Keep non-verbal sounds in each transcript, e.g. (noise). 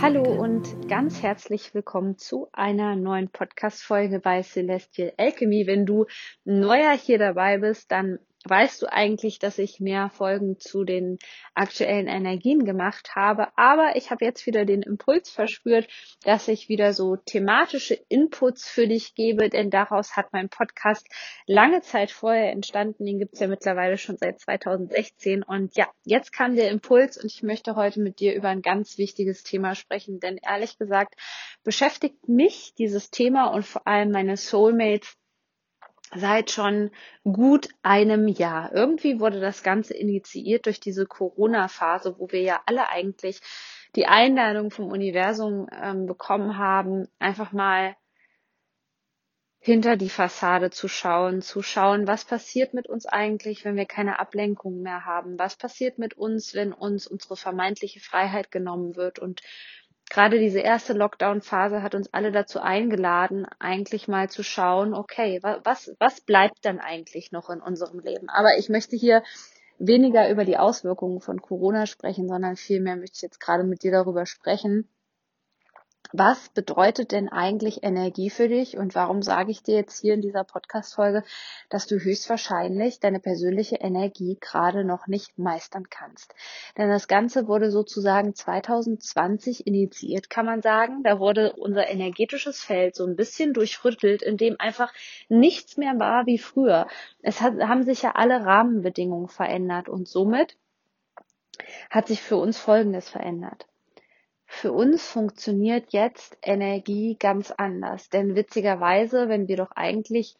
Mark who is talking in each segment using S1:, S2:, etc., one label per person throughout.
S1: Hallo und ganz herzlich willkommen zu einer neuen Podcast Folge bei Celestial Alchemy. Wenn du neuer hier dabei bist, dann weißt du eigentlich, dass ich mehr Folgen zu den aktuellen Energien gemacht habe. Aber ich habe jetzt wieder den Impuls verspürt, dass ich wieder so thematische Inputs für dich gebe, denn daraus hat mein Podcast lange Zeit vorher entstanden. Den gibt es ja mittlerweile schon seit 2016. Und ja, jetzt kam der Impuls und ich möchte heute mit dir über ein ganz wichtiges Thema sprechen, denn ehrlich gesagt beschäftigt mich dieses Thema und vor allem meine Soulmates seit schon gut einem Jahr. Irgendwie wurde das Ganze initiiert durch diese Corona-Phase, wo wir ja alle eigentlich die Einladung vom Universum ähm, bekommen haben, einfach mal hinter die Fassade zu schauen, zu schauen, was passiert mit uns eigentlich, wenn wir keine Ablenkung mehr haben, was passiert mit uns, wenn uns unsere vermeintliche Freiheit genommen wird und gerade diese erste Lockdown-Phase hat uns alle dazu eingeladen, eigentlich mal zu schauen, okay, was, was bleibt dann eigentlich noch in unserem Leben? Aber ich möchte hier weniger über die Auswirkungen von Corona sprechen, sondern vielmehr möchte ich jetzt gerade mit dir darüber sprechen, was bedeutet denn eigentlich Energie für dich und warum sage ich dir jetzt hier in dieser Podcast-Folge, dass du höchstwahrscheinlich deine persönliche Energie gerade noch nicht meistern kannst? Denn das Ganze wurde sozusagen 2020 initiiert, kann man sagen. Da wurde unser energetisches Feld so ein bisschen durchrüttelt, in dem einfach nichts mehr war wie früher. Es hat, haben sich ja alle Rahmenbedingungen verändert und somit hat sich für uns Folgendes verändert für uns funktioniert jetzt Energie ganz anders. Denn witzigerweise, wenn wir doch eigentlich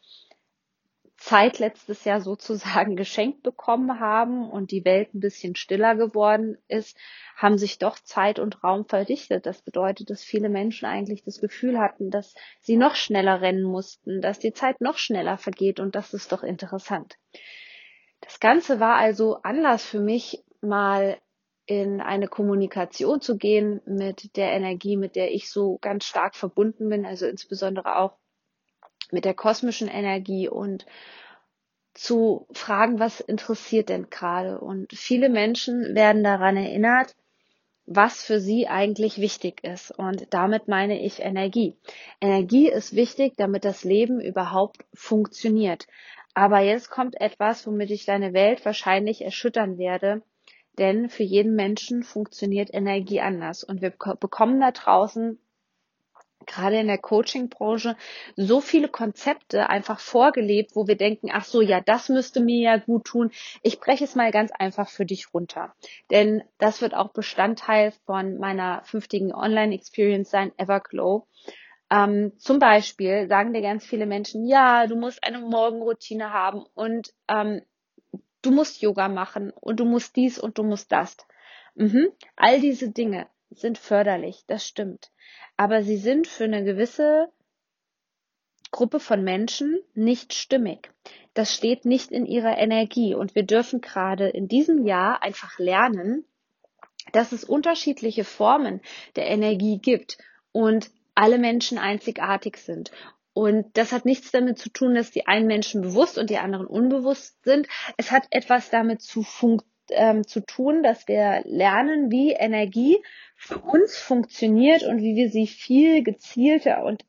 S1: Zeit letztes Jahr sozusagen (laughs) geschenkt bekommen haben und die Welt ein bisschen stiller geworden ist, haben sich doch Zeit und Raum verdichtet. Das bedeutet, dass viele Menschen eigentlich das Gefühl hatten, dass sie noch schneller rennen mussten, dass die Zeit noch schneller vergeht und das ist doch interessant. Das Ganze war also Anlass für mich, mal in eine Kommunikation zu gehen mit der Energie, mit der ich so ganz stark verbunden bin, also insbesondere auch mit der kosmischen Energie und zu fragen, was interessiert denn gerade? Und viele Menschen werden daran erinnert, was für sie eigentlich wichtig ist. Und damit meine ich Energie. Energie ist wichtig, damit das Leben überhaupt funktioniert. Aber jetzt kommt etwas, womit ich deine Welt wahrscheinlich erschüttern werde. Denn für jeden Menschen funktioniert Energie anders. Und wir bekommen da draußen gerade in der Coaching-Branche so viele Konzepte einfach vorgelebt, wo wir denken, ach so, ja, das müsste mir ja gut tun. Ich breche es mal ganz einfach für dich runter. Denn das wird auch Bestandteil von meiner fünftigen Online-Experience sein, Everglow. Ähm, zum Beispiel sagen dir ganz viele Menschen, ja, du musst eine Morgenroutine haben und ähm, du musst Yoga machen und du musst dies und du musst das. Mhm. All diese Dinge sind förderlich, das stimmt. Aber sie sind für eine gewisse Gruppe von Menschen nicht stimmig. Das steht nicht in ihrer Energie. Und wir dürfen gerade in diesem Jahr einfach lernen, dass es unterschiedliche Formen der Energie gibt und alle Menschen einzigartig sind. Und das hat nichts damit zu tun, dass die einen Menschen bewusst und die anderen unbewusst sind. Es hat etwas damit zu, ähm, zu tun, dass wir lernen, wie Energie für uns funktioniert und wie wir sie viel gezielter und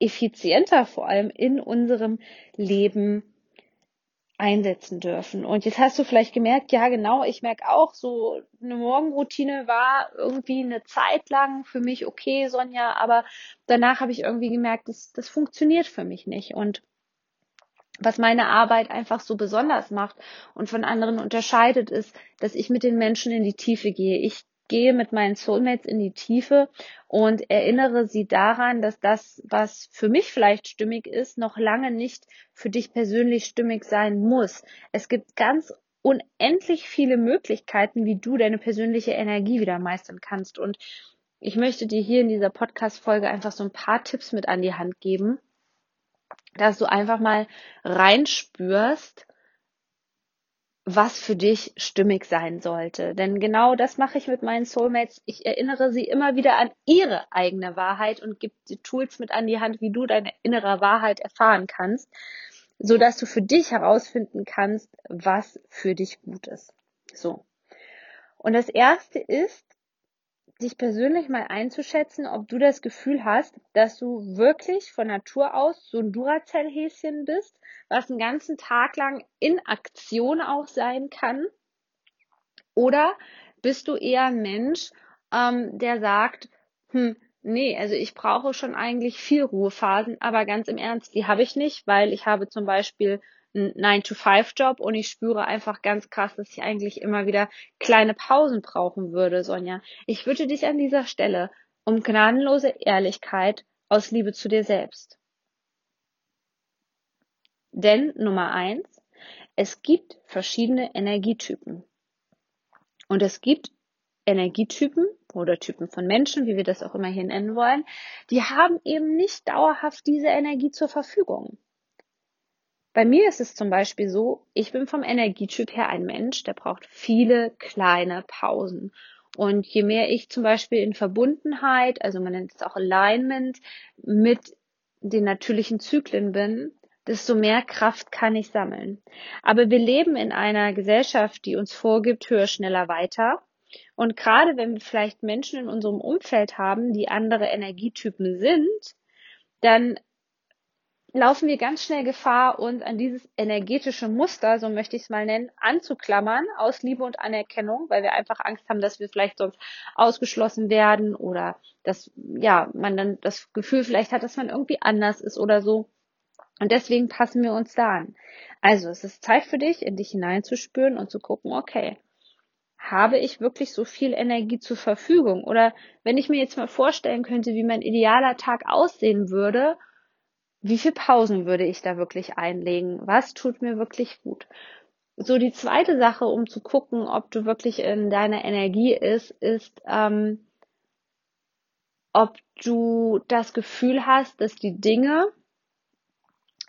S1: effizienter vor allem in unserem Leben einsetzen dürfen. Und jetzt hast du vielleicht gemerkt, ja genau, ich merke auch, so eine Morgenroutine war irgendwie eine Zeit lang für mich okay, Sonja, aber danach habe ich irgendwie gemerkt, das, das funktioniert für mich nicht. Und was meine Arbeit einfach so besonders macht und von anderen unterscheidet, ist, dass ich mit den Menschen in die Tiefe gehe. Ich gehe mit meinen Soulmates in die Tiefe und erinnere sie daran, dass das, was für mich vielleicht stimmig ist, noch lange nicht für dich persönlich stimmig sein muss. Es gibt ganz unendlich viele Möglichkeiten, wie du deine persönliche Energie wieder meistern kannst. Und ich möchte dir hier in dieser Podcast-Folge einfach so ein paar Tipps mit an die Hand geben, dass du einfach mal reinspürst, was für dich stimmig sein sollte. Denn genau das mache ich mit meinen Soulmates. Ich erinnere sie immer wieder an ihre eigene Wahrheit und gebe die Tools mit an die Hand, wie du deine innere Wahrheit erfahren kannst, so dass du für dich herausfinden kannst, was für dich gut ist. So. Und das erste ist, dich persönlich mal einzuschätzen, ob du das Gefühl hast, dass du wirklich von Natur aus so ein Duracell-Häschen bist, was den ganzen Tag lang in Aktion auch sein kann. Oder bist du eher ein Mensch, ähm, der sagt, hm, nee, also ich brauche schon eigentlich viel Ruhephasen, aber ganz im Ernst, die habe ich nicht, weil ich habe zum Beispiel einen 9-to-5-Job und ich spüre einfach ganz krass, dass ich eigentlich immer wieder kleine Pausen brauchen würde, Sonja. Ich würde dich an dieser Stelle um gnadenlose Ehrlichkeit aus Liebe zu dir selbst. Denn Nummer eins, es gibt verschiedene Energietypen. Und es gibt Energietypen oder Typen von Menschen, wie wir das auch immer hier nennen wollen, die haben eben nicht dauerhaft diese Energie zur Verfügung. Bei mir ist es zum Beispiel so, ich bin vom Energietyp her ein Mensch, der braucht viele kleine Pausen. Und je mehr ich zum Beispiel in Verbundenheit, also man nennt es auch Alignment, mit den natürlichen Zyklen bin, desto mehr Kraft kann ich sammeln. Aber wir leben in einer Gesellschaft, die uns vorgibt, höher, schneller, weiter. Und gerade wenn wir vielleicht Menschen in unserem Umfeld haben, die andere Energietypen sind, dann laufen wir ganz schnell Gefahr, uns an dieses energetische Muster, so möchte ich es mal nennen, anzuklammern aus Liebe und Anerkennung, weil wir einfach Angst haben, dass wir vielleicht sonst ausgeschlossen werden oder dass ja man dann das Gefühl vielleicht hat, dass man irgendwie anders ist oder so. Und deswegen passen wir uns da an. Also es ist Zeit für dich, in dich hineinzuspüren und zu gucken, okay, habe ich wirklich so viel Energie zur Verfügung? Oder wenn ich mir jetzt mal vorstellen könnte, wie mein idealer Tag aussehen würde, wie viel Pausen würde ich da wirklich einlegen? Was tut mir wirklich gut? So die zweite Sache, um zu gucken, ob du wirklich in deiner Energie ist, ist, ähm, ob du das Gefühl hast, dass die Dinge,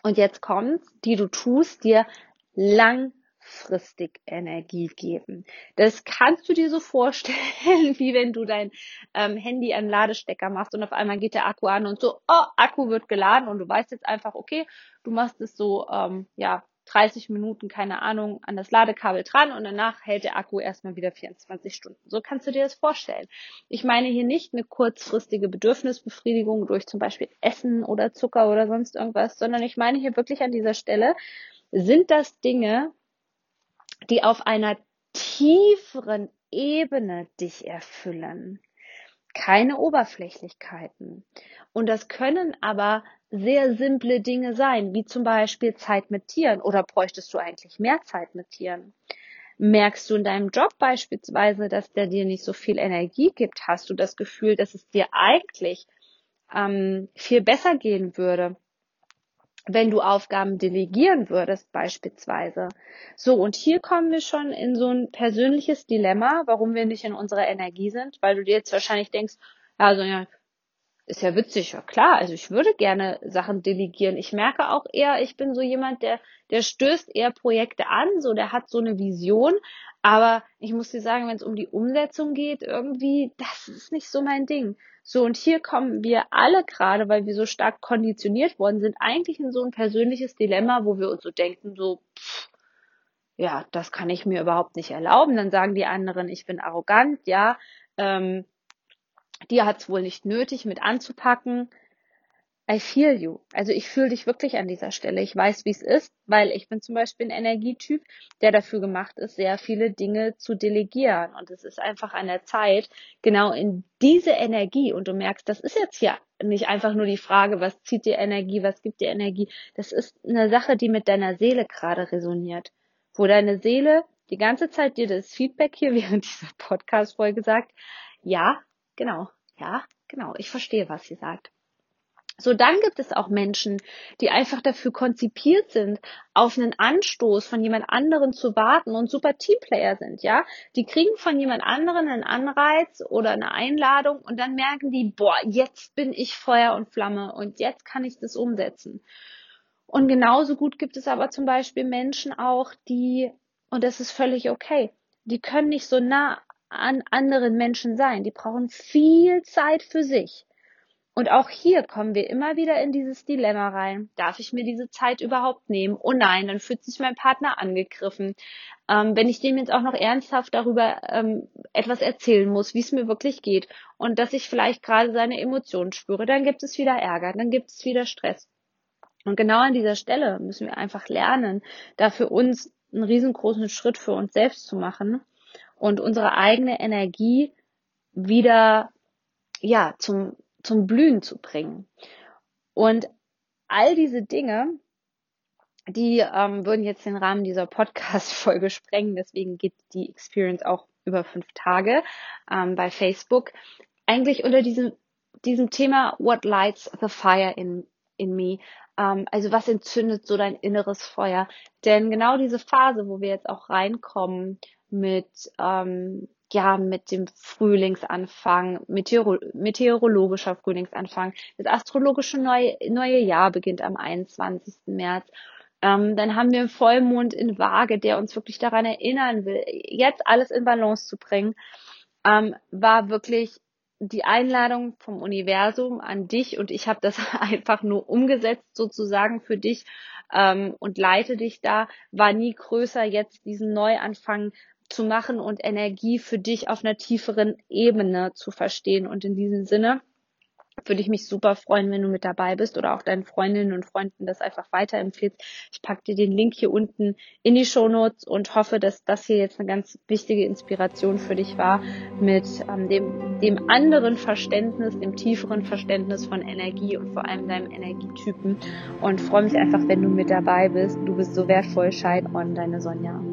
S1: und jetzt kommt's, die du tust, dir lang langfristig Energie geben. Das kannst du dir so vorstellen, (laughs) wie wenn du dein ähm, Handy an Ladestecker machst und auf einmal geht der Akku an und so, oh, Akku wird geladen und du weißt jetzt einfach, okay, du machst es so, ähm, ja, 30 Minuten, keine Ahnung, an das Ladekabel dran und danach hält der Akku erstmal wieder 24 Stunden. So kannst du dir das vorstellen. Ich meine hier nicht eine kurzfristige Bedürfnisbefriedigung durch zum Beispiel Essen oder Zucker oder sonst irgendwas, sondern ich meine hier wirklich an dieser Stelle, sind das Dinge, die auf einer tieferen Ebene dich erfüllen. Keine Oberflächlichkeiten. Und das können aber sehr simple Dinge sein, wie zum Beispiel Zeit mit Tieren. Oder bräuchtest du eigentlich mehr Zeit mit Tieren? Merkst du in deinem Job beispielsweise, dass der dir nicht so viel Energie gibt? Hast du das Gefühl, dass es dir eigentlich ähm, viel besser gehen würde, wenn du Aufgaben delegieren würdest beispielsweise. So, und hier kommen wir schon in so ein persönliches Dilemma, warum wir nicht in unserer Energie sind, weil du dir jetzt wahrscheinlich denkst, ja, also ja, ist ja witzig, ja klar, also ich würde gerne Sachen delegieren. Ich merke auch eher, ich bin so jemand, der, der stößt eher Projekte an, so der hat so eine Vision, aber ich muss dir sagen, wenn es um die Umsetzung geht, irgendwie, das ist nicht so mein Ding. So, und hier kommen wir alle gerade, weil wir so stark konditioniert worden sind, eigentlich in so ein persönliches Dilemma, wo wir uns so denken, so, pff, ja, das kann ich mir überhaupt nicht erlauben. Dann sagen die anderen, ich bin arrogant, ja, ähm, die hat es wohl nicht nötig, mit anzupacken. I feel you. Also ich fühle dich wirklich an dieser Stelle. Ich weiß, wie es ist, weil ich bin zum Beispiel ein Energietyp, der dafür gemacht ist, sehr viele Dinge zu delegieren. Und es ist einfach an der Zeit, genau in diese Energie, und du merkst, das ist jetzt ja nicht einfach nur die Frage, was zieht dir Energie, was gibt dir Energie. Das ist eine Sache, die mit deiner Seele gerade resoniert. Wo deine Seele die ganze Zeit dir das Feedback hier (laughs) während dieser Podcast-Folge sagt, ja, genau, ja, genau, ich verstehe, was sie sagt. So, dann gibt es auch Menschen, die einfach dafür konzipiert sind, auf einen Anstoß von jemand anderen zu warten und super Teamplayer sind, ja. Die kriegen von jemand anderen einen Anreiz oder eine Einladung und dann merken die, boah, jetzt bin ich Feuer und Flamme und jetzt kann ich das umsetzen. Und genauso gut gibt es aber zum Beispiel Menschen auch, die, und das ist völlig okay, die können nicht so nah an anderen Menschen sein. Die brauchen viel Zeit für sich. Und auch hier kommen wir immer wieder in dieses Dilemma rein. Darf ich mir diese Zeit überhaupt nehmen? Oh nein, dann fühlt sich mein Partner angegriffen. Ähm, wenn ich dem jetzt auch noch ernsthaft darüber ähm, etwas erzählen muss, wie es mir wirklich geht und dass ich vielleicht gerade seine Emotionen spüre, dann gibt es wieder Ärger, dann gibt es wieder Stress. Und genau an dieser Stelle müssen wir einfach lernen, da für uns einen riesengroßen Schritt für uns selbst zu machen und unsere eigene Energie wieder ja zum zum Blühen zu bringen. Und all diese Dinge, die ähm, würden jetzt den Rahmen dieser Podcast-Folge (laughs) sprengen. Deswegen geht die Experience auch über fünf Tage ähm, bei Facebook. Eigentlich unter diesem, diesem Thema What lights the fire in, in me? Ähm, also was entzündet so dein inneres Feuer? Denn genau diese Phase, wo wir jetzt auch reinkommen mit ähm, ja, mit dem Frühlingsanfang, Meteoro meteorologischer Frühlingsanfang. Das astrologische neue, neue Jahr beginnt am 21. März. Ähm, dann haben wir einen Vollmond in Waage, der uns wirklich daran erinnern will, jetzt alles in Balance zu bringen. Ähm, war wirklich die Einladung vom Universum an dich und ich habe das (laughs) einfach nur umgesetzt sozusagen für dich ähm, und leite dich da, war nie größer, jetzt diesen Neuanfang zu machen und Energie für dich auf einer tieferen Ebene zu verstehen. Und in diesem Sinne würde ich mich super freuen, wenn du mit dabei bist oder auch deinen Freundinnen und Freunden das einfach weiterempfehlst. Ich packe dir den Link hier unten in die Show Notes und hoffe, dass das hier jetzt eine ganz wichtige Inspiration für dich war mit ähm, dem, dem anderen Verständnis, dem tieferen Verständnis von Energie und vor allem deinem Energietypen und freue mich einfach, wenn du mit dabei bist. Du bist so wertvoll, Schein on, deine Sonja.